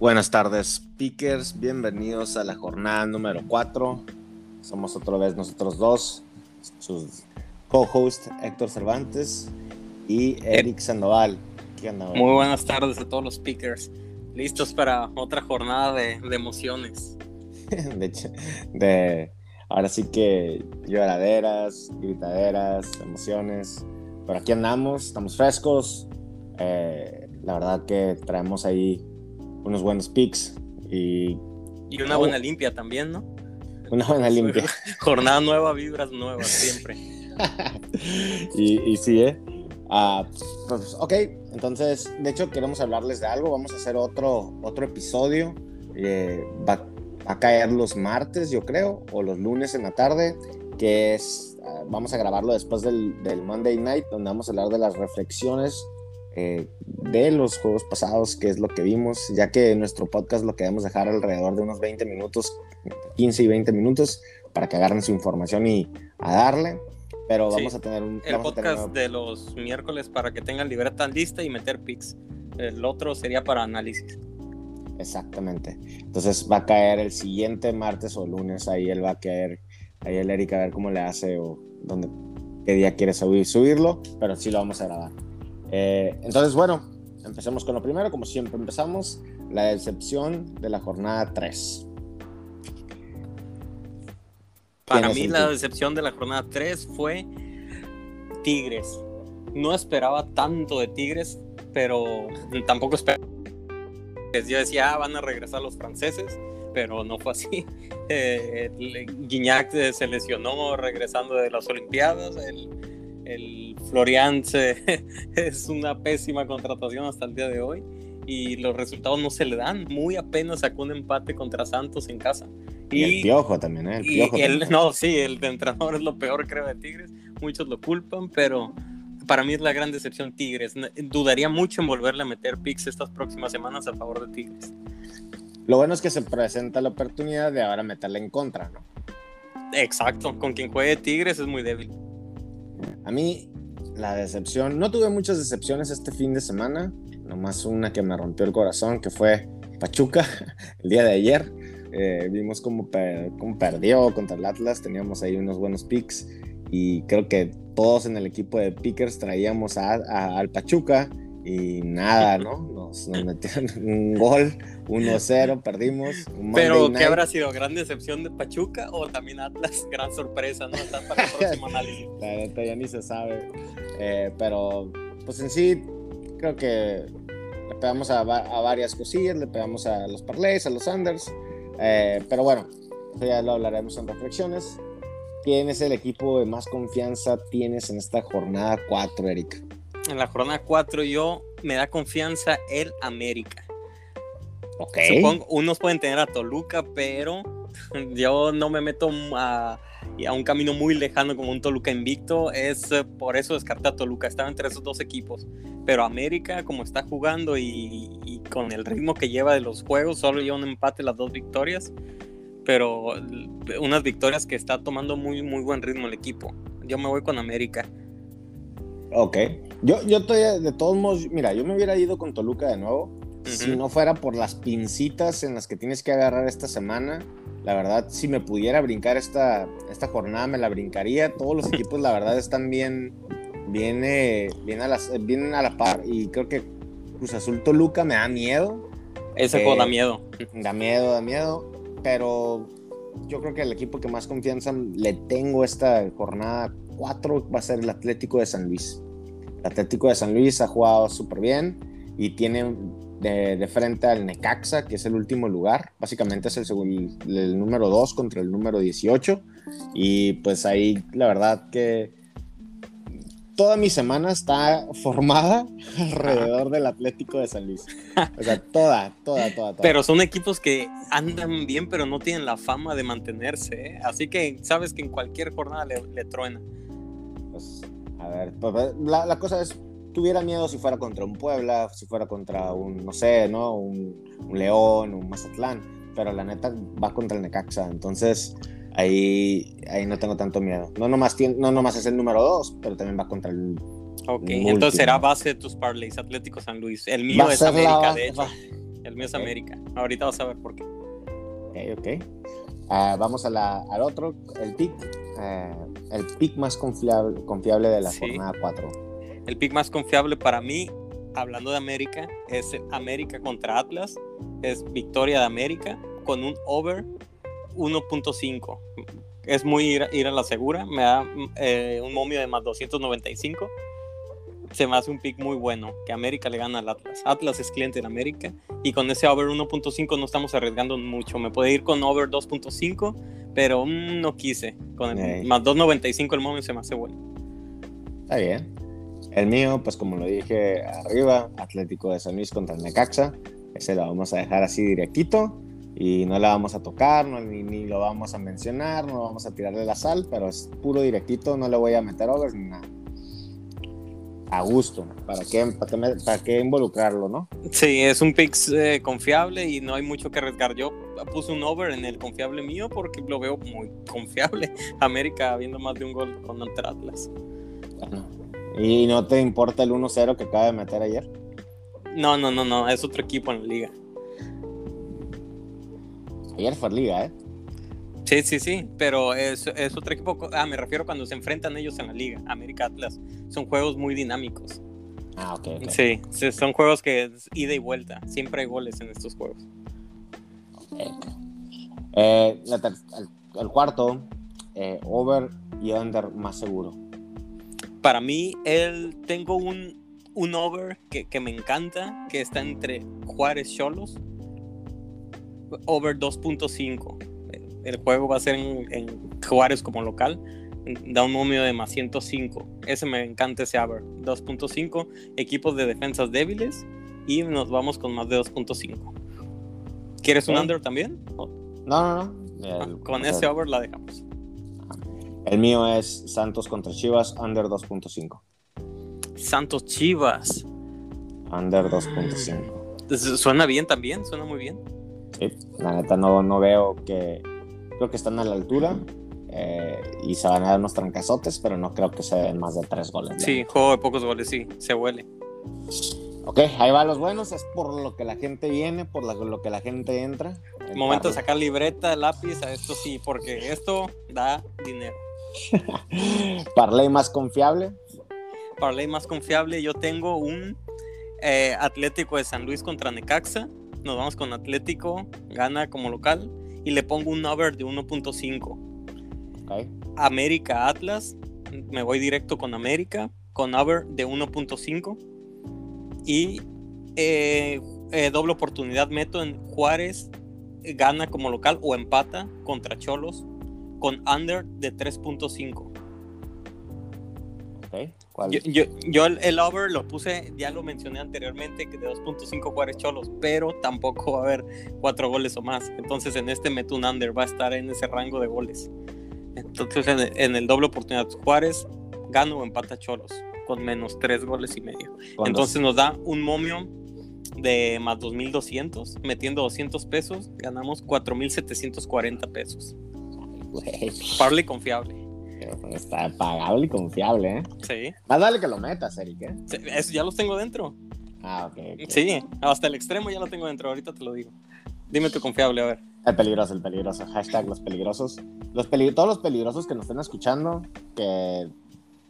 Buenas tardes, speakers. Bienvenidos a la jornada número 4. Somos otra vez nosotros dos, sus co-host Héctor Cervantes y Eric Sandoval. ¿Qué onda, Muy buenas tardes a todos los speakers. Listos para otra jornada de, de emociones. de, de, ahora sí que lloraderas, gritaderas, emociones. Pero aquí andamos, estamos frescos. Eh, la verdad que traemos ahí unos buenos picks y... Y una buena limpia también, ¿no? Una buena limpia. Jornada nueva, vibras nuevas, siempre. y, y, sí, ¿eh? Uh, pues, ok, entonces, de hecho, queremos hablarles de algo. Vamos a hacer otro, otro episodio. Eh, va, a caer los martes, yo creo, o los lunes en la tarde, que es, uh, vamos a grabarlo después del, del Monday Night, donde vamos a hablar de las reflexiones eh, de los juegos pasados, que es lo que vimos, ya que nuestro podcast lo queremos dejar alrededor de unos 20 minutos, 15 y 20 minutos, para que agarren su información y a darle. Pero vamos a tener un... El podcast de los miércoles para que tengan libertad lista y meter pics. El otro sería para análisis. Exactamente. Entonces va a caer el siguiente martes o lunes, ahí él va a caer, ahí el Eric a ver cómo le hace o dónde, qué día quiere subir, subirlo, pero sí lo vamos a grabar. Eh, entonces, bueno, empecemos con lo primero, como siempre empezamos, la decepción de la jornada 3. Para mí la decepción de la jornada 3 fue Tigres. No esperaba tanto de Tigres, pero tampoco esperaba. Yo decía, ah, van a regresar los franceses, pero no fue así. Eh, Guignac se lesionó regresando de las Olimpiadas. El, el Florian es una pésima contratación hasta el día de hoy y los resultados no se le dan. Muy apenas sacó un empate contra Santos en casa. Y, el piojo también, ¿eh? El piojo no, sí, el de entrenador es lo peor, creo, de Tigres. Muchos lo culpan, pero para mí es la gran decepción Tigres. Dudaría mucho en volverle a meter picks estas próximas semanas a favor de Tigres. Lo bueno es que se presenta la oportunidad de ahora meterle en contra, ¿no? Exacto, con quien juegue Tigres es muy débil. A mí, la decepción, no tuve muchas decepciones este fin de semana, nomás una que me rompió el corazón, que fue Pachuca, el día de ayer. Eh, vimos cómo, perdió contra el Atlas, teníamos ahí unos buenos picks y creo que todos en el equipo de Pickers traíamos al Pachuca y nada, ¿no? Nos, metieron un gol, 1-0, perdimos. Pero, ¿qué habrá sido? ¿Gran decepción de Pachuca o también Atlas? Gran sorpresa, ¿no? Está para el próximo análisis. La neta ya ni se sabe. Eh, pero, pues en sí, creo que le pegamos a, varias cosillas, le pegamos a los parlays, a los unders. Eh, pero bueno, ya lo hablaremos en reflexiones. ¿Quién es el equipo de más confianza tienes en esta jornada 4, Erika? En la jornada 4 yo me da confianza el América. Ok. Supongo, unos pueden tener a Toluca, pero yo no me meto a, a, un camino muy lejano como un Toluca invicto. Es eh, por eso descartar a Toluca. Estaba entre esos dos equipos. Pero América, como está jugando y, con el ritmo que lleva de los juegos, solo lleva un empate las dos victorias. Pero unas victorias que está tomando muy, muy buen ritmo el equipo. Yo me voy con América. Ok. Yo, yo estoy de todos modos, mira, yo me hubiera ido con Toluca de nuevo. Si no fuera por las pincitas en las que tienes que agarrar esta semana, la verdad, si me pudiera brincar esta, esta jornada, me la brincaría. Todos los equipos, la verdad, están bien, bien, eh, bien, a, las, bien a la par. Y creo que Cruz Azul Toluca me da miedo. Ese juego da miedo. Da miedo, da miedo. Pero yo creo que el equipo que más confianza le tengo esta jornada 4 va a ser el Atlético de San Luis. El Atlético de San Luis ha jugado súper bien y tiene de, frente al Necaxa, que es el último lugar. Básicamente es el, el número 2 contra el número 18. Y pues ahí la verdad que toda mi semana está formada alrededor del Atlético de San Luis. O sea, toda, toda, toda, toda. Pero son equipos que andan bien, pero no tienen la fama de mantenerse. ¿eh? Así que sabes que en cualquier jornada le, le truena. Pues, a ver, pues, pues, la, cosa es, tuviera miedo si fuera contra un Puebla, si fuera contra un, no sé, ¿no? Un, León, un Mazatlán, pero la neta va contra el Necaxa, entonces ahí, ahí no tengo tanto miedo. No nomás, no nomás es el número dos, pero también va contra el... Ok, entonces será base de tus parlays, Atlético San Luis. El mío es América, de hecho. El mío es América. Ahorita vas a ver por qué. Ok, ok. Ah, vamos a la, al otro, el pick. Eh, el pick más confiable, confiable de la jornada 4. El pick más confiable para mí, hablando de América, es América contra Atlas. Es victoria de América con un over 1.5. Es muy ir, a la segura. Me da eh, un momio de más 295 se me hace un pick muy bueno, que América le gana al Atlas. Atlas es cliente en América y con ese over 1.5 no estamos arriesgando mucho. Me puede ir con over 2.5, pero mm, no quise. Con el, más 2.95 el momento se me hace bueno. Está bien. El mío, pues como lo dije arriba, Atlético de San Luis contra el Necaxa. Ese lo vamos a dejar así directito y no la vamos a tocar, ni, ni, lo vamos a mencionar, no vamos a tirarle la sal, pero es puro directito, no le voy a meter over ni nada a gusto. ¿Para qué, para qué, involucrarlo, no? Sí, es un pick eh, confiable y no hay mucho que arriesgar. Yo puse un over en el confiable mío porque lo veo muy confiable. América habiendo más de un gol con Atlas. ¿Y no te importa el 1-0 que acaba de meter ayer? No, no, no, no. Es otro equipo en la liga. Ayer fue liga, ¿eh? Sí, sí, sí, pero es, es, otro equipo. Ah, me refiero cuando se enfrentan ellos en la liga, América Atlas. Son juegos muy dinámicos. Ah, ok. okay. Sí, son juegos que es ida y vuelta. Siempre hay goles en estos juegos. Eh, el, cuarto, eh, over y under más seguro. Para mí, el, tengo un, un over que, que me encanta, que está entre Juárez Cholos. Over 2.5 el juego va a ser en, Juárez como local. Da un momio de más 105. Ese me encanta ese over. 2.5. Equipos de defensas débiles. Y nos vamos con más de 2.5. ¿Quieres un under también? No, no, no. Ah, con ese over la dejamos. El mío es Santos contra Chivas, under 2.5. Santos Chivas. Under 2.5. Suena bien también, suena muy bien. Sí, la neta no, no veo que creo que están a la altura eh, y se van a dar unos trancazotes, pero no creo que se den más de tres goles. Sí, juego de pocos goles, sí, se huele. Ok, ahí va los buenos, es por lo que la gente viene, por lo que la gente entra. Momento de sacar libreta, lápiz, a esto sí, porque esto da dinero. Parley más confiable. Parley más confiable, yo tengo un eh, Atlético de San Luis contra Necaxa. Nos vamos con Atlético, gana como local y le pongo un over de 1.5. América Atlas, me voy directo con América, con over de 1.5. Y eh, eh, doble oportunidad meto en Juárez, gana como local o empata contra Cholos con under de 3.5. Yo, el, over lo puse, ya lo mencioné anteriormente, que de 2.5 Juárez Cholos, pero tampoco va a haber cuatro goles o más. Entonces en este meto un under, va a estar en ese rango de goles. Entonces en el, doble oportunidad Juárez gana o empata Cholos con menos tres goles y medio. Entonces nos da un momio de más 2.200, metiendo 200 pesos, ganamos 4.740 pesos. Parle confiable. Está pagable y confiable, ¿eh? Sí. Más vale que lo metas, Eric, ¿eh? eso ya los tengo dentro. Ah, ok. Sí, hasta el extremo ya lo tengo dentro, ahorita te lo digo. Dime tu confiable, a ver. El peligroso, el peligroso. Hashtag los peligrosos. Los todos los peligrosos que nos estén escuchando, que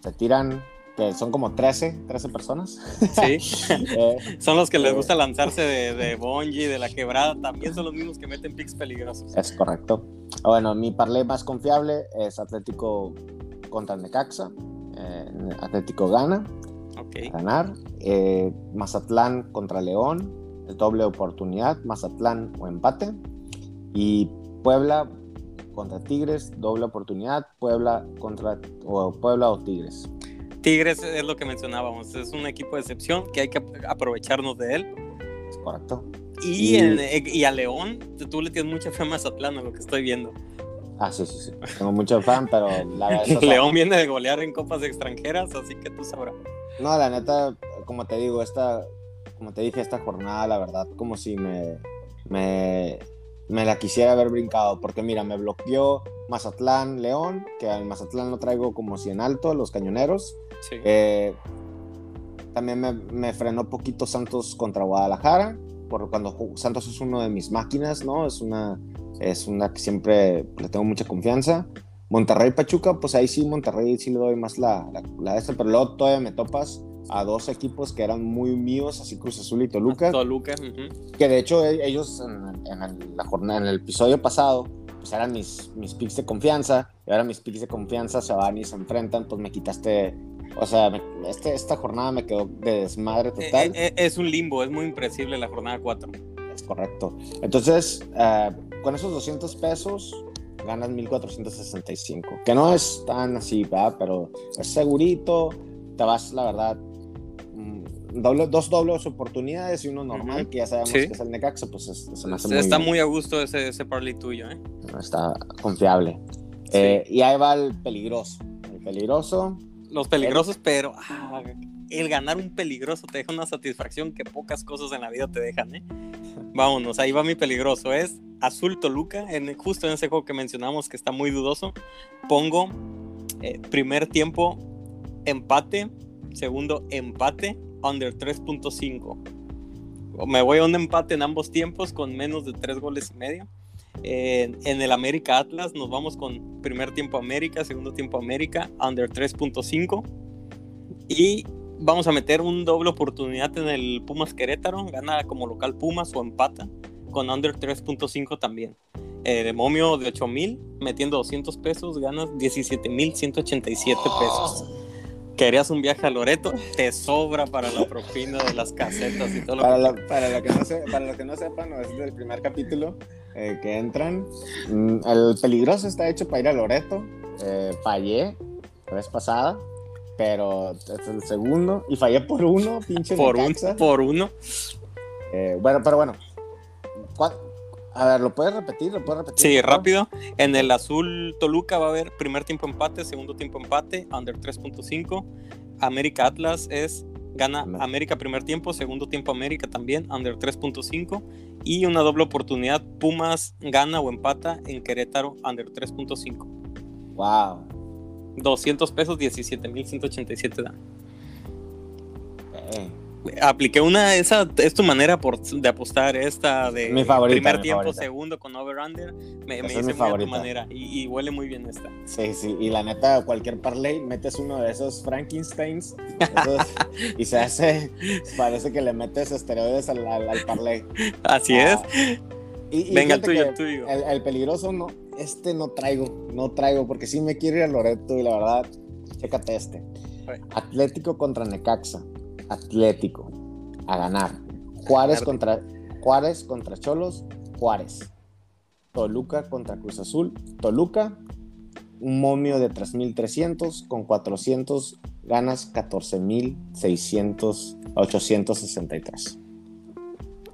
se tiran que son como 13, 13 personas. Sí, eh, son los que les gusta lanzarse de, de Bonji, de la quebrada, también son los mismos que meten picks peligrosos. Es correcto. Bueno, mi parlay más confiable es Atlético contra Necaxa. Eh, Atlético gana. Okay. Ganar. Eh, Mazatlán contra León. Doble oportunidad. Mazatlán o empate. Y Puebla contra Tigres. Doble oportunidad. Puebla contra o Puebla o Tigres. Tigres es lo que mencionábamos, es un equipo de excepción que hay que aprovecharnos de él. Correcto. Y, y... a León, tú le tienes mucha fe a Mazatlán, a lo que estoy viendo. Ah, sí, sí, sí. Tengo mucho fan, pero la verdad. León viene de golear en copas extranjeras, así que tú sabrás. No, la neta, como te digo, esta, como te dije, esta jornada, la verdad, como si me, me, me la quisiera haber brincado, porque mira, me bloqueó Mazatlán, León, que al Mazatlán lo traigo como si en alto, los cañoneros. Sí. Eh, también me, me, frenó poquito Santos contra Guadalajara. Por cuando Santos es uno de mis máquinas, ¿no? Es una, es una que siempre le tengo mucha confianza. Monterrey Pachuca, pues ahí sí, Monterrey sí le doy más la, la, de esta, pero luego todavía me topas a dos equipos que eran muy míos, así Cruz Azul y Toluca. Toluca. Que de hecho e, ellos en, la jornada, en el episodio pasado, pues eran mis, mis picks de confianza, y ahora mis picks de confianza se van y se enfrentan, pues me quitaste o sea, este, esta jornada me quedó de desmadre eh, total. Eh, es un limbo, es muy impresible la jornada 4. Es correcto. Entonces, eh, con esos 200 pesos ganas 1465. Que no es tan así, ¿verdad? Pero es segurito. Te vas, la verdad, mm, doble, dos dobles oportunidades y uno normal, que ya sabemos que es el Necaxa, pues se me hace Está muy, a gusto ese, ese parlay tuyo, ¿eh? Está confiable. y ahí va el peligroso. El peligroso los peligrosos, pero ah, el ganar un peligroso te deja una satisfacción que pocas cosas en la vida te dejan, ¿eh? Vámonos, ahí va mi peligroso. Es Azul Toluca, en, justo en ese juego que mencionamos que está muy dudoso. Pongo eh, primer tiempo empate, segundo empate, under 3.5. Me voy a un empate en ambos tiempos con menos de 3 goles y medio en el América Atlas nos vamos con primer tiempo América, segundo tiempo América, under 3.5. Y vamos a meter un doble oportunidad en el Pumas Querétaro, gana como local Pumas o empata con under 3.5 también. de momio de 8000, metiendo 200 pesos, ganas 17,187 pesos. Querías un viaje a Loreto, te sobra para la propina de las casetas y todo lo para, que... para, lo que no para lo que no sepan, es del primer capítulo eh, que entran. Mm, el peligroso está hecho para ir a Loreto. Eh, fallé la vez pasada, pero es el segundo. Y fallé por uno, pinche Por, un, por uno. Eh, bueno, pero bueno. A ver, ¿lo puedes repetir? ¿Lo puedes repetir? Sí, rápido. En el azul Toluca va a haber primer tiempo empate, segundo tiempo empate, under 3.5. América Atlas es gana América primer tiempo, segundo tiempo América también, under 3.5. Y una doble oportunidad, Pumas gana o empata en Querétaro, under 3.5. Wow. 200 pesos, 17.187 dan. Eh apliqué una, esa es tu manera de apostar esta de mi favorita, primer tiempo, segundo con over-under. Me, me hice muy tu manera y, huele muy bien esta. Sí, sí, y la neta, cualquier parlay, metes uno de esos Frankensteins y se hace, parece que le metes esteroides al, al, parlay. Así ah, es. Y, Venga, el tuyo, el tuyo. El, peligroso no, este no traigo, no traigo, porque sí me quiero ir a Loreto y la verdad, chécate este. Atlético contra Necaxa. Atlético a ganar. Juárez contra Juárez contra Cholos, Juárez. Toluca contra Cruz Azul, Toluca. Un momio de 3.300 con 400 ganas 14.600 863.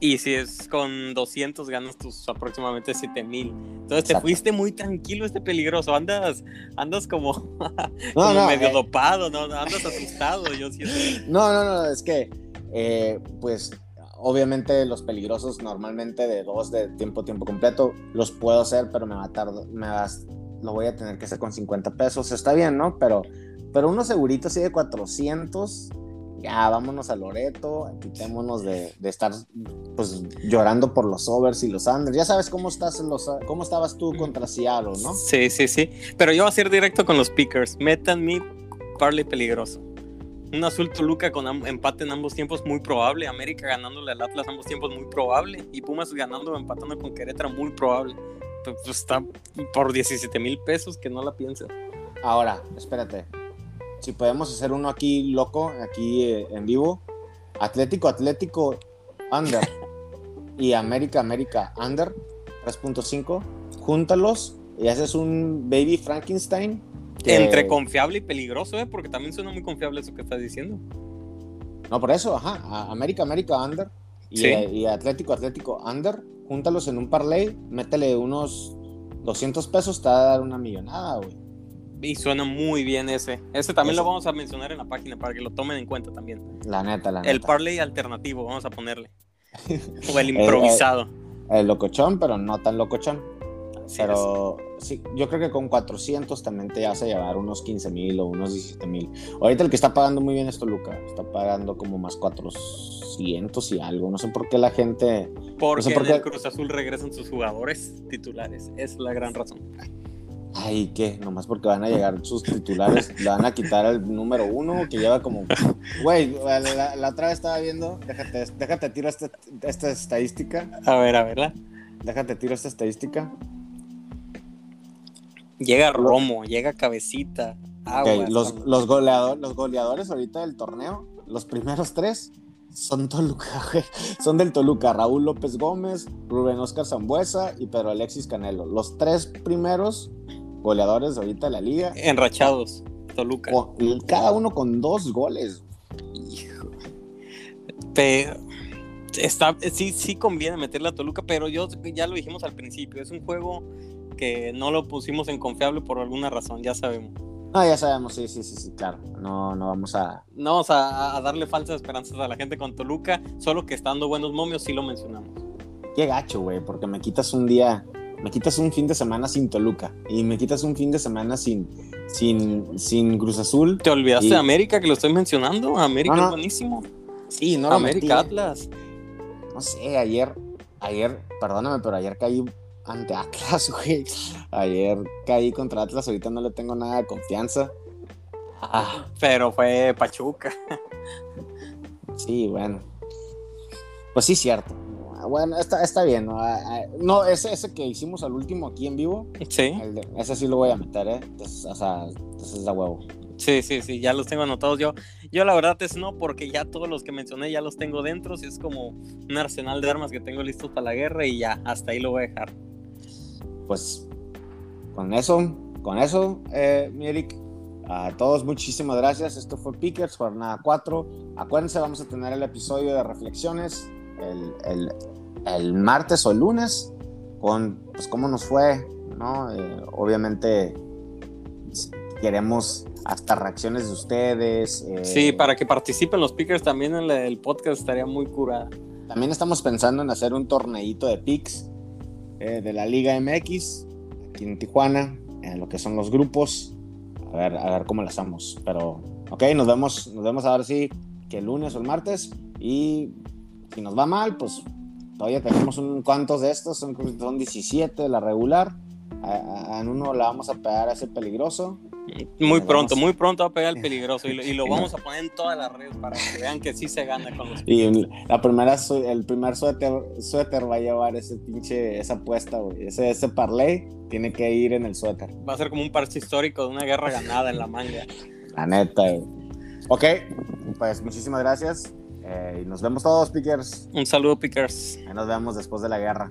Y si es con 200 ganas tus aproximadamente 7000. Entonces te fuiste muy tranquilo este peligroso. Andas andas como, medio eh. dopado, ¿no? Andas asustado, yo siento. No, no, no, es que eh, pues obviamente los peligrosos normalmente de dos de tiempo tiempo completo los puedo hacer, pero me va a tardar me vas lo voy a tener que hacer con 50 pesos. Está bien, ¿no? Pero pero uno segurito así de 400 ya vámonos a Loreto, quitémonos de, de, estar pues llorando por los overs y los unders. Ya sabes cómo estás en los cómo estabas tú contra Seattle, ¿no? Sí, sí, sí. Pero yo voy a ser directo con los pickers. Metan mi parley peligroso. Un azul Toluca con empate en ambos tiempos muy probable. América ganándole al Atlas ambos tiempos muy probable. Y Pumas ganando o empatando con Querétaro muy probable. Pues, está por 17 mil pesos que no la piensen. Ahora, espérate si podemos hacer uno aquí loco, aquí eh, en vivo. Atlético, Atlético, under. y América, América, under, 3.5. Júntalos y haces un Baby Frankenstein. Entre confiable y peligroso, ¿eh? Porque también suena muy confiable eso que estás diciendo. No, por eso, ajá. América, América, under. Y, eh, y Atlético, Atlético, under. Júntalos en un parlay, métele unos 200 pesos, te va a dar una millonada, güey. Y suena muy bien ese. Ese también lo vamos a mencionar en la página para que lo tomen en cuenta también. La neta, la neta. El parlay alternativo, vamos a ponerle. o el improvisado. el, locochón, pero no tan locochón. pero sí, yo creo que con 400 también te vas a llevar unos 15 mil o unos 17 mil. Ahorita el que está pagando muy bien es Toluca, está pagando como más 400 y algo. No sé por qué la gente. Porque no por en el Cruz Azul regresan sus jugadores titulares, es la gran razón. Ay, ¿qué? Nomás porque van a llegar sus titulares, le van a quitar el número uno que lleva como. Güey, la, otra vez estaba viendo, déjate, déjate tiro esta, esta estadística. A ver, a verla. Déjate tiro esta estadística. Llega Romo, llega Cabecita. los, los, goleador, los goleadores ahorita del torneo, los primeros tres, son Toluca, Son del Toluca. Raúl López Gómez, Rubén Oscar Zambuesa y Pedro Alexis Canelo. Los tres primeros goleadores ahorita de la liga. Enrachados, Toluca. cada uno con dos goles. Hijo. Pero está, sí, sí conviene meterle a Toluca, pero yo ya lo dijimos al principio, es un juego que no lo pusimos en confiable por alguna razón, ya sabemos. Ah, ya sabemos, sí, sí, sí, sí, claro. No, no vamos a. No vamos a, darle falsas esperanzas a la gente con Toluca, solo que estando buenos momios sí lo mencionamos. Qué gacho, güey, porque me quitas un día, me quitas un fin de semana sin Toluca y me quitas un fin de semana sin, sin, sin Cruz Azul. ¿Te olvidaste de América que lo estoy mencionando? América es buenísimo. Sí, no. América Atlas no sé, ayer, ayer, perdóname, pero ayer caí ante Atlas, güey. Ayer caí contra Atlas, ahorita no le tengo nada de confianza. Ah, pero fue Pachuca. Sí, bueno. Pues sí, cierto. Bueno, está, está bien, ¿no? Ah, ah, no, ese, ese que hicimos al último aquí en vivo. Sí. ese sí lo voy a meter, ¿eh? Entonces, o sea, entonces es de huevo. Sí, sí, sí, ya los tengo anotados yo. Yo la verdad es no, porque ya todos los que mencioné ya los tengo dentro, si es como un arsenal de armas que tengo listos para la guerra y ya, hasta ahí lo voy a dejar. Pues con eso, con eso, eh, mi Eric, a todos muchísimas gracias. Esto fue Pickers, jornada 4. Acuérdense, vamos a tener el episodio de reflexiones el, martes o el lunes con pues cómo nos fue, ¿no? Eh, obviamente queremos hasta reacciones de ustedes. Eh, sí, para que participen los pickers también en el podcast estaría muy curada. También estamos pensando en hacer un torneito de picks eh, de la Liga MX aquí en Tijuana, en lo que son los grupos. A ver, a ver cómo lo hacemos. Pero, ok, nos vemos, nos vemos a ver si que el lunes o el martes. Y si nos va mal, pues todavía tenemos un cuantos de estos, son, son 17 la regular. en uno la vamos a pegar a ese peligroso muy pronto, muy pronto va a pegar el peligroso y lo, vamos a poner en todas las redes para que vean que sí se gana con los. Y la primera, el primer suéter, suéter va a llevar ese pinche, esa apuesta, güey. Ese, ese parlay tiene que ir en el suéter. Va a ser como un parche histórico de una guerra ganada en la manga. La neta, güey. Ok, pues muchísimas gracias. Eh, y nos vemos todos, Pickers. Un saludo, Pickers. nos vemos después de la guerra.